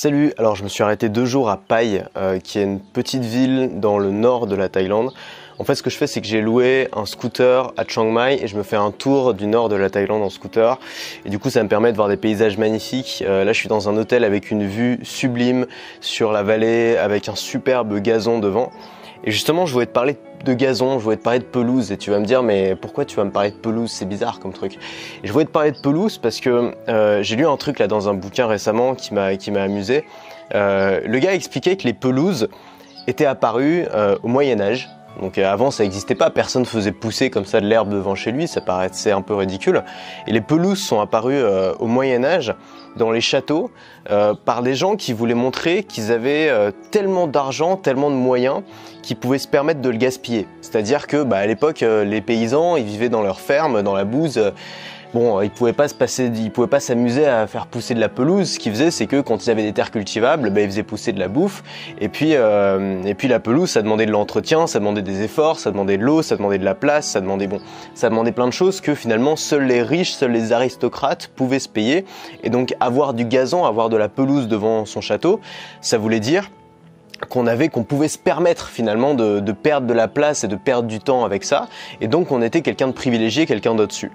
Salut, alors je me suis arrêté deux jours à Pai, euh, qui est une petite ville dans le nord de la Thaïlande. En fait, ce que je fais, c'est que j'ai loué un scooter à Chiang Mai et je me fais un tour du nord de la Thaïlande en scooter. Et du coup, ça me permet de voir des paysages magnifiques. Euh, là, je suis dans un hôtel avec une vue sublime sur la vallée, avec un superbe gazon devant. Et justement, je voulais te parler de gazon, je voulais te parler de pelouse. Et tu vas me dire, mais pourquoi tu vas me parler de pelouse? C'est bizarre comme truc. Je voulais te parler de pelouse parce que euh, j'ai lu un truc là dans un bouquin récemment qui m'a amusé. Euh, le gars expliquait que les pelouses étaient apparues euh, au Moyen Âge. Donc avant ça n'existait pas, personne faisait pousser comme ça de l'herbe devant chez lui, ça paraissait un peu ridicule. Et les pelouses sont apparues au Moyen Âge dans les châteaux euh, par des gens qui voulaient montrer qu'ils avaient euh, tellement d'argent, tellement de moyens qu'ils pouvaient se permettre de le gaspiller. C'est-à-dire que bah, à l'époque, euh, les paysans, ils vivaient dans leurs fermes, dans la bouse bon, ils pouvaient pas se passer, ils pouvaient pas s'amuser à faire pousser de la pelouse. Ce qu'ils faisaient, c'est que quand ils avaient des terres cultivables, ben, ils faisaient pousser de la bouffe. Et puis, euh, et puis la pelouse, ça demandait de l'entretien, ça demandait des efforts, ça demandait de l'eau, ça demandait de la place, ça demandait bon, ça demandait plein de choses que finalement seuls les riches, seuls les aristocrates pouvaient se payer. Et donc avoir du gazon, avoir de la pelouse devant son château, ça voulait dire qu'on avait, qu'on pouvait se permettre finalement de, de, perdre de la place et de perdre du temps avec ça, et donc on était quelqu'un de privilégié, quelqu'un d'au-dessus.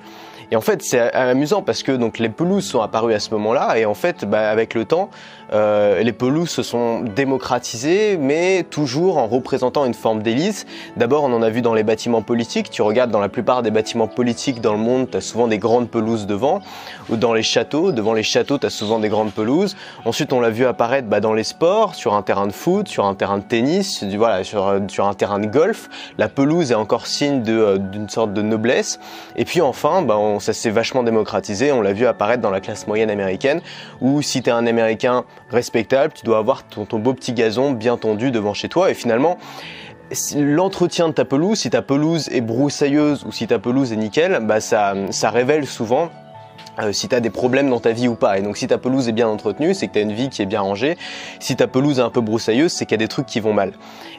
Et en fait, c'est amusant parce que donc les pelouses sont apparues à ce moment-là, et en fait, bah, avec le temps, euh, les pelouses se sont démocratisées, mais toujours en représentant une forme d'élite. D'abord, on en a vu dans les bâtiments politiques. Tu regardes dans la plupart des bâtiments politiques dans le monde, tu as souvent des grandes pelouses devant, ou dans les châteaux. Devant les châteaux, tu as souvent des grandes pelouses. Ensuite, on l'a vu apparaître bah, dans les sports, sur un terrain de foot, sur un terrain de tennis, voilà, sur, sur un terrain de golf. La pelouse est encore signe euh, d'une sorte de noblesse. Et puis enfin, bah, ça s'est vachement démocratisé. On l'a vu apparaître dans la classe moyenne américaine, où si tu es un Américain respectable, tu dois avoir ton, beau petit gazon bien tendu devant chez toi et finalement l'entretien de ta pelouse, si ta pelouse est broussailleuse ou si ta pelouse est nickel, bah ça, ça révèle souvent euh, si tu as des problèmes dans ta vie ou pas. Et donc si ta pelouse est bien entretenue, c'est que tu as une vie qui est bien rangée. Si ta pelouse est un peu broussailleuse, c'est qu'il y a des trucs qui vont mal.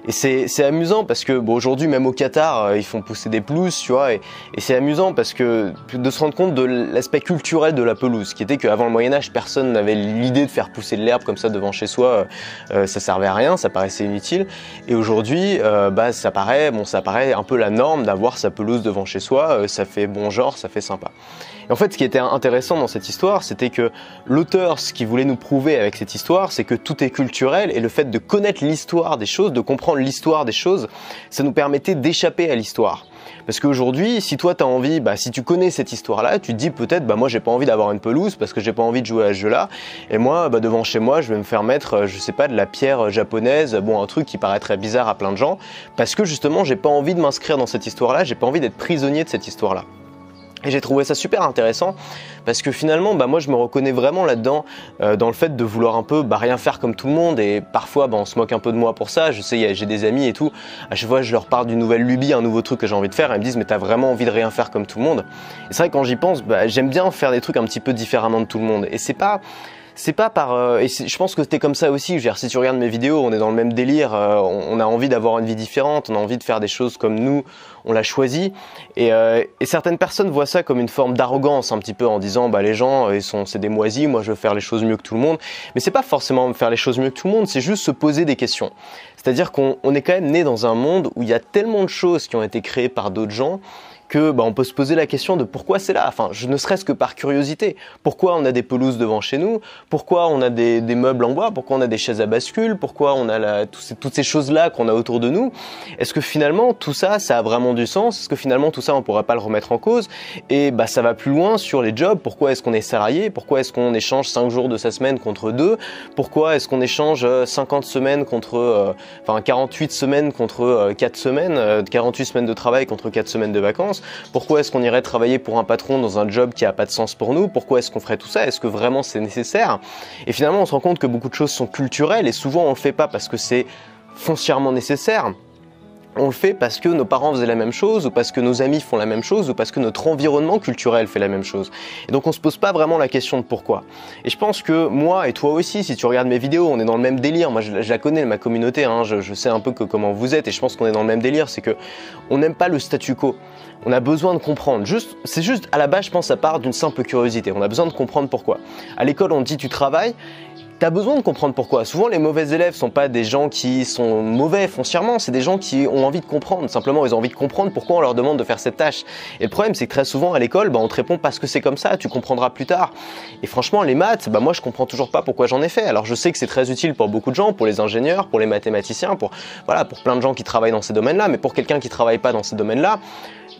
Et c'est amusant parce que bon, aujourd'hui, même au Qatar, euh, ils font pousser des pelouses, tu vois. Et, et c'est amusant parce que de se rendre compte de l'aspect culturel de la pelouse, qui était qu'avant le Moyen-Âge, personne n'avait l'idée de faire pousser de l'herbe comme ça devant chez soi. Euh, ça servait à rien, ça paraissait inutile. Et aujourd'hui, bah, ça paraît, bon, ça paraît un peu la norme d'avoir sa pelouse devant chez soi. ça fait bon genre, ça fait sympa. Et en fait, ce qui était intéressant dans cette histoire, c'était que l'auteur, ce qu'il voulait nous prouver avec cette histoire, c'est que tout est culturel et le fait de connaître l'histoire des choses, de comprendre l'histoire des choses, ça nous permettait d'échapper à l'histoire. Parce qu'aujourd'hui, si toi t'as envie, bah, si tu connais cette histoire-là, tu te dis peut-être, bah moi j'ai pas envie d'avoir une pelouse parce que j'ai pas envie de jouer à ce jeu-là. Et moi, bah, devant chez moi, je vais me faire mettre, euh, je sais pas, de la pierre japonaise, bon un truc qui paraîtrait bizarre à plein de gens, parce que justement j'ai pas envie de m'inscrire dans cette histoire-là, j'ai pas envie d'être prisonnier de cette histoire-là. Et j'ai trouvé ça super intéressant parce que finalement, bah, moi je me reconnais vraiment là-dedans, euh, dans le fait de vouloir un peu bah, rien faire comme tout le monde et parfois bah, on se moque un peu de moi pour ça. Je sais, j'ai des amis et tout, à chaque fois je leur parle d'une nouvelle lubie, un nouveau truc que j'ai envie de faire, et ils me disent mais t'as vraiment envie de rien faire comme tout le monde. Et c'est vrai quand j'y pense, bah, j'aime bien faire des trucs un petit peu différemment de tout le monde. Et c'est pas c'est pas par euh, et je pense que c'était comme ça aussi je si tu regardes mes vidéos on est dans le même délire euh, on, a envie d'avoir une vie différente on a envie de faire des choses comme nous on l'a choisi. Et, euh, et, certaines personnes voient ça comme une forme d'arrogance un petit peu en disant bah les gens ils sont c'est des moisis moi je veux faire les choses mieux que tout le monde. Mais c'est pas forcément faire les choses mieux que tout le monde c'est juste se poser des questions. C'est-à-dire qu'on est quand même né dans un monde où il y a tellement de choses qui ont été créées par d'autres gens que bah, on peut se poser la question de pourquoi c'est là. Enfin, je ne serait-ce que par curiosité. Pourquoi on a des pelouses devant chez nous? Pourquoi on a des, meubles en bois? Pourquoi on a des chaises à bascule? Pourquoi on a toutes ces choses-là qu'on a autour de nous? Est-ce que finalement tout ça, ça a vraiment du sens? Est-ce que finalement tout ça, on pourrait pas le remettre en cause? Et bah ça va plus loin sur les jobs. Pourquoi est-ce qu'on est salarié? Pourquoi est-ce qu'on échange 5 jours de sa semaine contre 2 Pourquoi est-ce qu'on échange 50 euh, semaines contre, euh, enfin 48 semaines contre 4 euh, semaines, 48 semaines de travail contre 4 semaines de vacances? Pourquoi est-ce qu'on irait travailler pour un patron dans un job qui n'a pas de sens pour nous? Pourquoi est-ce qu'on ferait tout ça? Est-ce que vraiment c'est nécessaire? Et finalement, on se rend compte que beaucoup de choses sont culturelles et souvent on le fait pas parce que c'est foncièrement nécessaire on le fait parce que nos parents faisaient la même chose, ou parce que nos amis font la même chose, ou parce que notre environnement culturel fait la même chose. Et donc on se pose pas vraiment la question de pourquoi. Et je pense que moi et toi aussi, si tu regardes mes vidéos, on est dans le même délire. Moi, je, la connais, ma communauté, hein, je, sais un peu comment vous êtes, et je pense qu'on est dans le même délire. C'est que on n'aime pas le statu quo. On a besoin de comprendre. C'est juste à la base, je pense, ça part d'une simple curiosité. On a besoin de comprendre pourquoi. À l'école, on dit tu travailles T'as besoin de comprendre pourquoi. Souvent, les mauvais élèves sont pas des gens qui sont mauvais foncièrement, c'est des gens qui ont envie de comprendre. Simplement, ils ont envie de comprendre pourquoi on leur demande de faire cette tâche. Et le problème, c'est que très souvent à l'école, bah, on te répond parce que c'est comme ça, tu comprendras plus tard. Et franchement, les maths, bah, moi, je comprends toujours pas pourquoi j'en ai fait. Alors, je sais que c'est très utile pour beaucoup de gens, pour les ingénieurs, pour les mathématiciens, pour voilà, pour plein de gens qui travaillent dans ces domaines-là. Mais pour quelqu'un qui travaille pas dans ces domaines-là,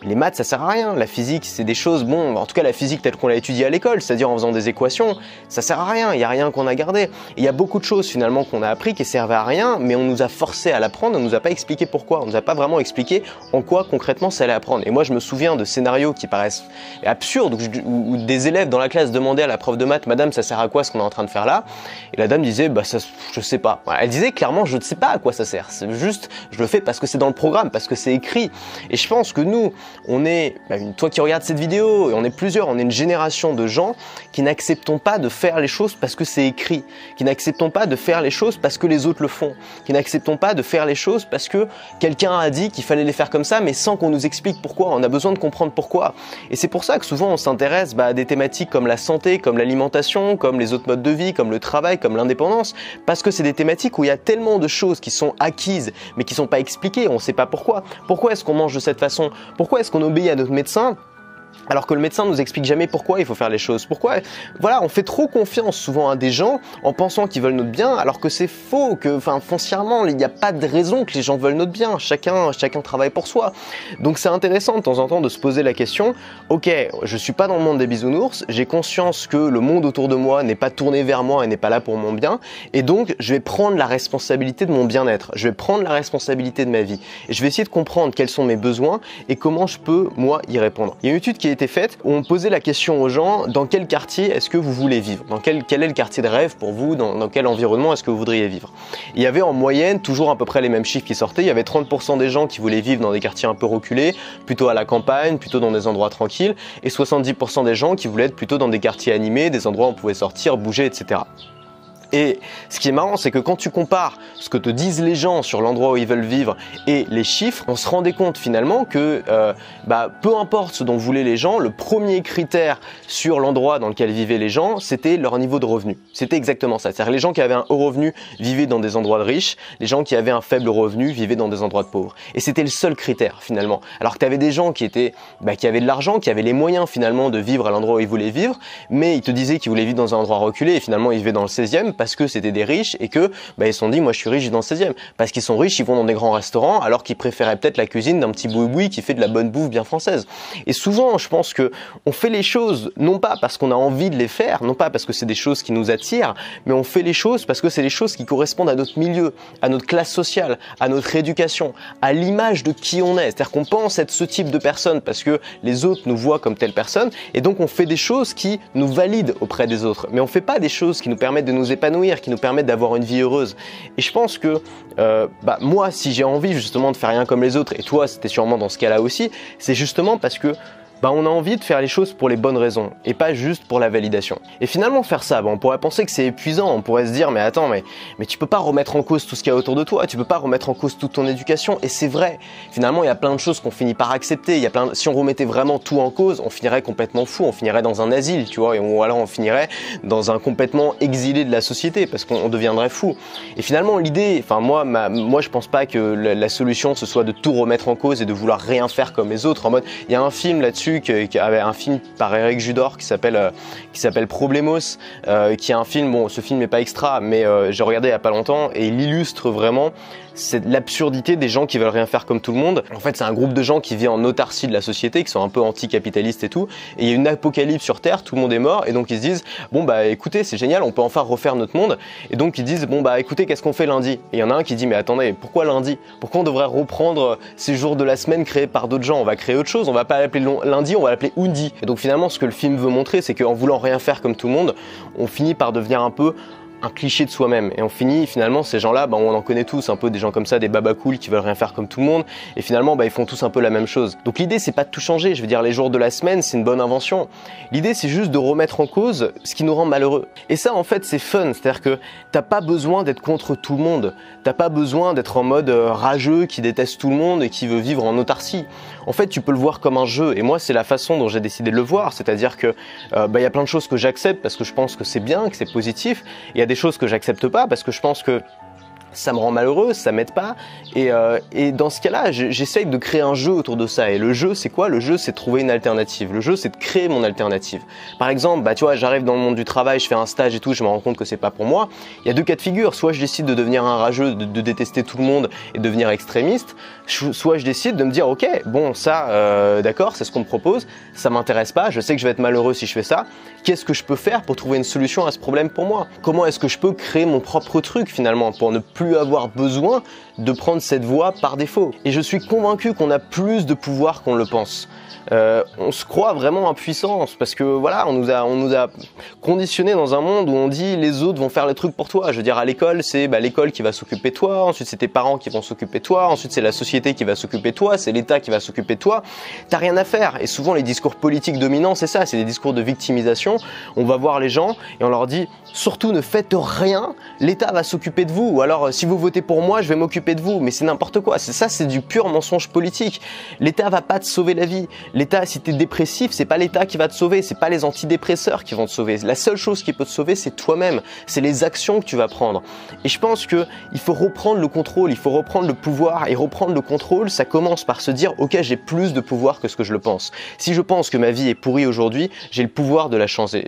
les maths, ça sert à rien. La physique, c'est des choses, bon, en tout cas la physique telle qu'on l'a étudiée à l'école, c'est-à-dire en faisant des équations, ça sert à rien. Il n'y a rien qu'on a gardé. Il y a beaucoup de choses finalement qu'on a appris qui servaient à rien, mais on nous a forcé à l'apprendre, on nous a pas expliqué pourquoi, on nous a pas vraiment expliqué en quoi concrètement ça allait apprendre. Et moi, je me souviens de scénarios qui paraissent absurdes, où, des élèves dans la classe demandaient à la prof de maths, Madame, ça sert à quoi ce qu'on est en train de faire là? Et la dame disait, bah ça, je sais pas. Elle disait clairement, je ne sais pas à quoi ça sert. C'est juste, je le fais parce que c'est dans le programme, parce que c'est écrit. Et je pense que nous, on est bah, toi qui regardes cette vidéo, et on est plusieurs, on est une génération de gens qui n'acceptons pas de faire les choses parce que c'est écrit, qui n'acceptons pas de faire les choses parce que les autres le font, qui n'acceptons pas de faire les choses parce que quelqu'un a dit qu'il fallait les faire comme ça, mais sans qu'on nous explique pourquoi. On a besoin de comprendre pourquoi. Et c'est pour ça que souvent on s'intéresse bah, à des thématiques comme la santé, comme l'alimentation, comme les autres modes de vie, comme le travail, comme l'indépendance, parce que c'est des thématiques où il y a tellement de choses qui sont acquises, mais qui sont pas expliquées. On ne sait pas pourquoi. Pourquoi est-ce qu'on mange de cette façon? Est-ce qu'on obéit à notre médecin alors que le médecin nous explique jamais pourquoi il faut faire les choses. Pourquoi? Voilà, on fait trop confiance souvent à des gens en pensant qu'ils veulent notre bien, alors que c'est faux, que, enfin, foncièrement, il n'y a pas de raison que les gens veulent notre bien. Chacun, chacun travaille pour soi. Donc c'est intéressant de temps en temps de se poser la question. Ok, je suis pas dans le monde des bisounours. J'ai conscience que le monde autour de moi n'est pas tourné vers moi et n'est pas là pour mon bien. Et donc, je vais prendre la responsabilité de mon bien-être. Je vais prendre la responsabilité de ma vie. Et je vais essayer de comprendre quels sont mes besoins et comment je peux moi y répondre. Il y a une étude qui été faite on posait la question aux gens dans quel quartier est-ce que vous voulez vivre? Dans quel, quel est le quartier de rêve pour vous? Dans, quel environnement est-ce que vous voudriez vivre? Il y avait en moyenne toujours à peu près les mêmes chiffres qui sortaient. Il y avait 30% des gens qui voulaient vivre dans des quartiers un peu reculés, plutôt à la campagne, plutôt dans des endroits tranquilles, et 70% des gens qui voulaient être plutôt dans des quartiers animés, des endroits où on pouvait sortir, bouger, etc. Et ce qui est marrant, c'est que quand tu compares ce que te disent les gens sur l'endroit où ils veulent vivre et les chiffres, on se rendait compte finalement que euh, bah, peu importe ce dont voulaient les gens, le premier critère sur l'endroit dans lequel vivaient les gens, c'était leur niveau de revenu. C'était exactement ça. C'est-à-dire les gens qui avaient un haut revenu vivaient dans des endroits de riches, les gens qui avaient un faible revenu vivaient dans des endroits de pauvres. Et c'était le seul critère finalement. Alors que tu avais des gens qui étaient, bah, qui avaient de l'argent, qui avaient les moyens finalement de vivre à l'endroit où ils voulaient vivre, mais ils te disaient qu'ils voulaient vivre dans un endroit reculé et finalement ils vivaient dans le 16e parce que c'était des riches et que bah, ils se sont dit moi je suis riche dans le 16e parce qu'ils sont riches ils vont dans des grands restaurants alors qu'ils préféraient peut-être la cuisine d'un petit boui-boui qui fait de la bonne bouffe bien française. Et souvent je pense que on fait les choses non pas parce qu'on a envie de les faire non pas parce que c'est des choses qui nous attirent mais on fait les choses parce que c'est les choses qui correspondent à notre milieu à notre classe sociale à notre éducation à l'image de qui on est. C'est-à-dire qu'on pense être ce type de personne parce que les autres nous voient comme telle personne et donc on fait des choses qui nous valident auprès des autres. Mais on fait pas des choses qui nous permettent de nous épanouir qui nous permettent d'avoir une vie heureuse. Et je pense que euh, bah, moi, si j'ai envie justement de faire rien comme les autres, et toi, c'était sûrement dans ce cas-là aussi, c'est justement parce que bah, on a envie de faire les choses pour les bonnes raisons et pas juste pour la validation. Et finalement faire ça, bah, on pourrait penser que c'est épuisant, on pourrait se dire mais attends mais mais tu peux pas remettre en cause tout ce qu'il y a autour de toi, tu peux pas remettre en cause toute ton éducation et c'est vrai. Finalement, il y a plein de choses qu'on finit par accepter, y a plein si on remettait vraiment tout en cause, on finirait complètement fou, on finirait dans un asile, tu vois, ou alors on finirait dans un complètement exilé de la société parce qu'on deviendrait fou. Et finalement, l'idée, enfin moi moi je pense pas que la, solution ce soit de tout remettre en cause et de vouloir rien faire comme les autres en mode il y a un film là-dessus qui avait un film par Eric Judor qui s'appelle euh, qui s'appelle Problemos, euh, qui est un film. Bon, ce film n'est pas extra, mais euh, j'ai regardé il y a pas longtemps et il illustre vraiment c'est l'absurdité des gens qui veulent rien faire comme tout le monde. En fait, c'est un groupe de gens qui vit en autarcie de la société, qui sont un peu anticapitalistes et tout. Et il y a une apocalypse sur Terre, tout le monde est mort, et donc ils se disent bon bah écoutez, c'est génial, on peut enfin refaire notre monde. Et donc ils disent bon bah écoutez, qu'est-ce qu'on fait lundi? Et il y en a un qui dit mais attendez, pourquoi lundi? Pourquoi on devrait reprendre ces jours de la semaine créés par d'autres gens? On va créer autre chose, on va pas l'appeler lundi, on va l'appeler Undi. Et donc finalement, ce que le film veut montrer, c'est qu'en voulant rien faire comme tout le monde, on finit par devenir un peu un cliché de soi-même. Et on finit finalement ces gens-là, bah, on en connaît tous un peu des gens comme ça, des babas cool qui veulent rien faire comme tout le monde. Et finalement, bah, ils font tous un peu la même chose. Donc l'idée, c'est pas de tout changer. Je veux dire, les jours de la semaine, c'est une bonne invention. L'idée, c'est juste de remettre en cause ce qui nous rend malheureux. Et ça, en fait, c'est fun. C'est-à-dire que t'as pas besoin d'être contre tout le monde. T'as pas besoin d'être en mode euh, rageux qui déteste tout le monde et qui veut vivre en autarcie. En fait, tu peux le voir comme un jeu. Et moi, c'est la façon dont j'ai décidé de le voir. C'est-à-dire que euh, bah, il y a plein de choses que j'accepte parce que je pense que c'est bien, que c'est positif. Il y a des des choses que j'accepte pas parce que je pense que ça me rend malheureux, ça m'aide pas. Et, euh, et, dans ce cas-là, j'essaye de créer un jeu autour de ça. Et le jeu, c'est quoi? Le jeu, c'est de trouver une alternative. Le jeu, c'est de créer mon alternative. Par exemple, bah tu vois, j'arrive dans le monde du travail, je fais un stage et tout, je me rends compte que c'est pas pour moi. Il y a deux cas de figure. Soit je décide de devenir un rageux, de, détester tout le monde et de devenir extrémiste. Soit je décide de me dire, ok, bon, ça, euh, d'accord, c'est ce qu'on me propose, ça m'intéresse pas. Je sais que je vais être malheureux si je fais ça. Qu'est-ce que je peux faire pour trouver une solution à ce problème pour moi? Comment est-ce que je peux créer mon propre truc finalement pour ne plus avoir besoin de prendre cette voie par défaut. Et je suis convaincu qu'on a plus de pouvoir qu'on le pense. Euh, on se croit vraiment impuissance parce que voilà, on nous a, on nous a conditionné dans un monde où on dit les autres vont faire les trucs pour toi. Je veux dire, à l'école, c'est bah, l'école qui va s'occuper de toi, ensuite c'est tes parents qui vont s'occuper de toi, ensuite c'est la société qui va s'occuper de toi, c'est l'État qui va s'occuper de toi. T'as rien à faire. Et souvent, les discours politiques dominants, c'est ça, c'est des discours de victimisation. On va voir les gens et on leur dit surtout ne faites rien, l'État va s'occuper de vous. Ou alors, si vous votez pour moi, je vais m'occuper de vous. Mais c'est n'importe quoi. C'est ça, c'est du pur mensonge politique. L'État va pas te sauver la vie. L'État, si tu es dépressif, c'est pas l'État qui va te sauver, c'est pas les antidépresseurs qui vont te sauver. La seule chose qui peut te sauver, c'est toi-même. C'est les actions que tu vas prendre. Et je pense que il faut reprendre le contrôle, il faut reprendre le pouvoir et reprendre le contrôle, ça commence par se dire OK, j'ai plus de pouvoir que ce que je le pense. Si je pense que ma vie est pourrie aujourd'hui, j'ai le pouvoir de la changer.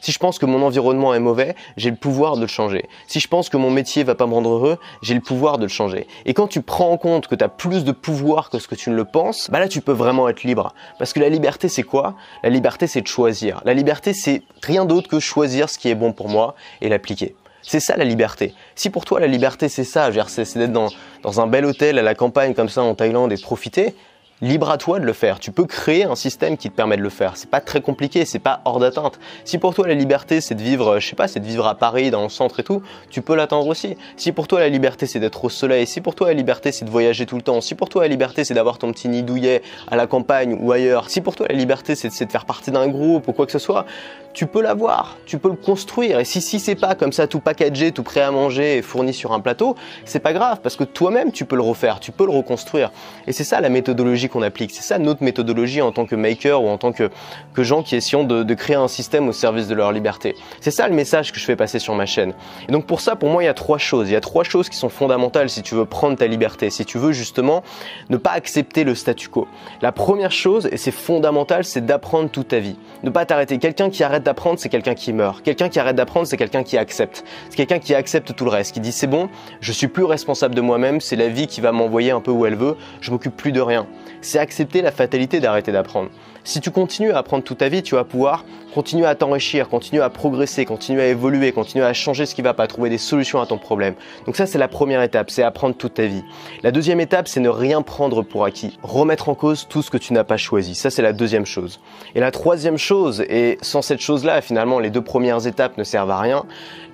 Si je pense que mon environnement est mauvais, j'ai le pouvoir de le changer. Si je pense que mon métier va pas me rendre heureux, j'ai le pouvoir de le changer. Et quand tu prends en compte que tu as plus de pouvoir que ce que tu ne le penses, bah là tu peux vraiment être libre. Parce que la liberté, c'est quoi? La liberté, c'est de choisir. La liberté, c'est rien d'autre que choisir ce qui est bon pour moi et l'appliquer. C'est ça la liberté. Si pour toi la liberté c'est ça, c'est d'être dans, dans un bel hôtel à la campagne comme ça en Thaïlande et profiter, libre à toi de le faire. Tu peux créer un système qui te permet de le faire. C'est pas très compliqué, c'est pas hors d'atteinte. Si pour toi la liberté c'est de vivre, je sais pas, c'est de vivre à Paris, dans le centre et tout, tu peux l'attendre aussi. Si pour toi la liberté c'est d'être au soleil, si pour toi la liberté c'est de voyager tout le temps, si pour toi la liberté c'est d'avoir ton petit nid douillet à la campagne ou ailleurs, si pour toi la liberté c'est de faire partie d'un groupe ou quoi que ce soit, tu peux l'avoir, tu peux le construire. Et si, si c'est pas comme ça tout packagé, tout prêt à manger et fourni sur un plateau, c'est pas grave parce que toi-même tu peux le refaire, tu peux le reconstruire. Et c'est ça la méthodologie qu'on applique. C'est ça notre méthodologie en tant que maker ou en tant que, que gens qui essayons de, de créer un système au service de leur liberté. C'est ça le message que je fais passer sur ma chaîne. Et donc pour ça, pour moi, il y a trois choses. Il y a trois choses qui sont fondamentales si tu veux prendre ta liberté, si tu veux justement ne pas accepter le statu quo. La première chose, et c'est fondamental, c'est d'apprendre toute ta vie. Ne pas t'arrêter. Quelqu'un qui arrête d'apprendre, c'est quelqu'un qui meurt. Quelqu'un qui arrête d'apprendre, c'est quelqu'un qui accepte. C'est quelqu'un qui accepte tout le reste, qui dit c'est bon, je suis plus responsable de moi-même, c'est la vie qui va m'envoyer un peu où elle veut, je m'occupe plus de rien. C'est accepter la fatalité d'arrêter d'apprendre. Si tu continues à apprendre toute ta vie, tu vas pouvoir continuer à t'enrichir, continuer à progresser, continuer à évoluer, continuer à changer ce qui va pas, trouver des solutions à ton problème. Donc ça, c'est la première étape, c'est apprendre toute ta vie. La deuxième étape, c'est ne rien prendre pour acquis, remettre en cause tout ce que tu n'as pas choisi. Ça, c'est la deuxième chose. Et la troisième chose, et sans cette chose-là, finalement, les deux premières étapes ne servent à rien.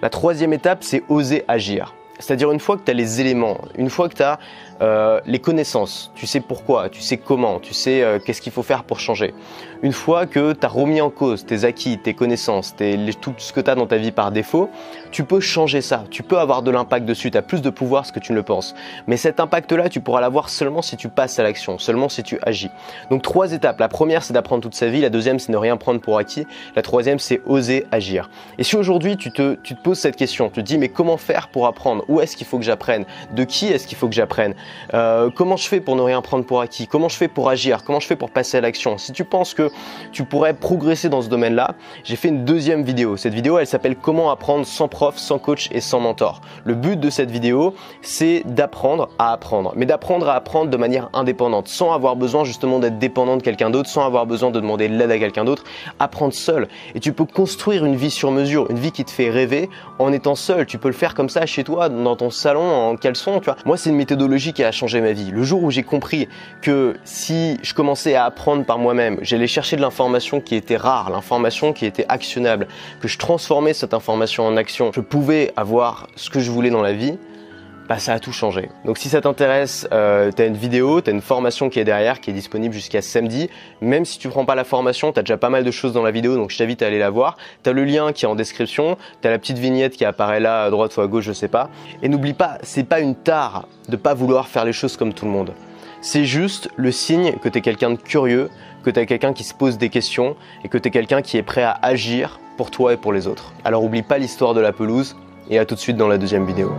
La troisième étape, c'est oser agir. C'est-à-dire une fois que tu as les éléments, une fois que tu as euh, les connaissances, tu sais pourquoi, tu sais comment, tu sais euh, qu'est-ce qu'il faut faire pour changer. Une fois que tu as remis en cause tes acquis, tes connaissances, tout ce que tu as dans ta vie par défaut, tu peux changer ça, tu peux avoir de l'impact dessus, tu as plus de pouvoir ce que tu ne le penses. Mais cet impact-là, tu pourras l'avoir seulement si tu passes à l'action, seulement si tu agis. Donc trois étapes. La première, c'est d'apprendre toute sa vie. La deuxième, c'est ne rien prendre pour acquis. La troisième, c'est oser agir. Et si aujourd'hui, tu te, tu te poses cette question, tu te dis, mais comment faire pour apprendre Où est-ce qu'il faut que j'apprenne De qui est-ce qu'il faut que j'apprenne euh, comment je fais pour ne rien prendre pour acquis Comment je fais pour agir Comment je fais pour passer à l'action Si tu penses que tu pourrais progresser dans ce domaine-là, j'ai fait une deuxième vidéo. Cette vidéo, elle s'appelle Comment apprendre sans prof, sans coach et sans mentor. Le but de cette vidéo, c'est d'apprendre à apprendre, mais d'apprendre à apprendre de manière indépendante, sans avoir besoin justement d'être dépendant de quelqu'un d'autre, sans avoir besoin de demander de l'aide à quelqu'un d'autre, apprendre seul. Et tu peux construire une vie sur mesure, une vie qui te fait rêver en étant seul. Tu peux le faire comme ça chez toi, dans ton salon, en caleçon, tu vois. Moi, c'est une méthodologie qui a changé ma vie. Le jour où j'ai compris que si je commençais à apprendre par moi-même, j'allais chercher de l'information qui était rare, l'information qui était actionnable, que je transformais cette information en action, je pouvais avoir ce que je voulais dans la vie, bah, ça a tout changé. Donc si ça t'intéresse, euh, tu as une vidéo, tu une formation qui est derrière, qui est disponible jusqu'à samedi. Même si tu prends pas la formation, tu as déjà pas mal de choses dans la vidéo, donc je t'invite à aller la voir. Tu as le lien qui est en description, tu as la petite vignette qui apparaît là à droite ou à gauche, je sais pas. Et n'oublie pas, c'est pas une tare de pas vouloir faire les choses comme tout le monde C'est juste le signe que tu es quelqu'un de curieux, que tu es quelqu'un qui se pose des questions et que tu es quelqu'un qui est prêt à agir pour toi et pour les autres. Alors oublie pas l'histoire de la pelouse et à tout de suite dans la deuxième vidéo.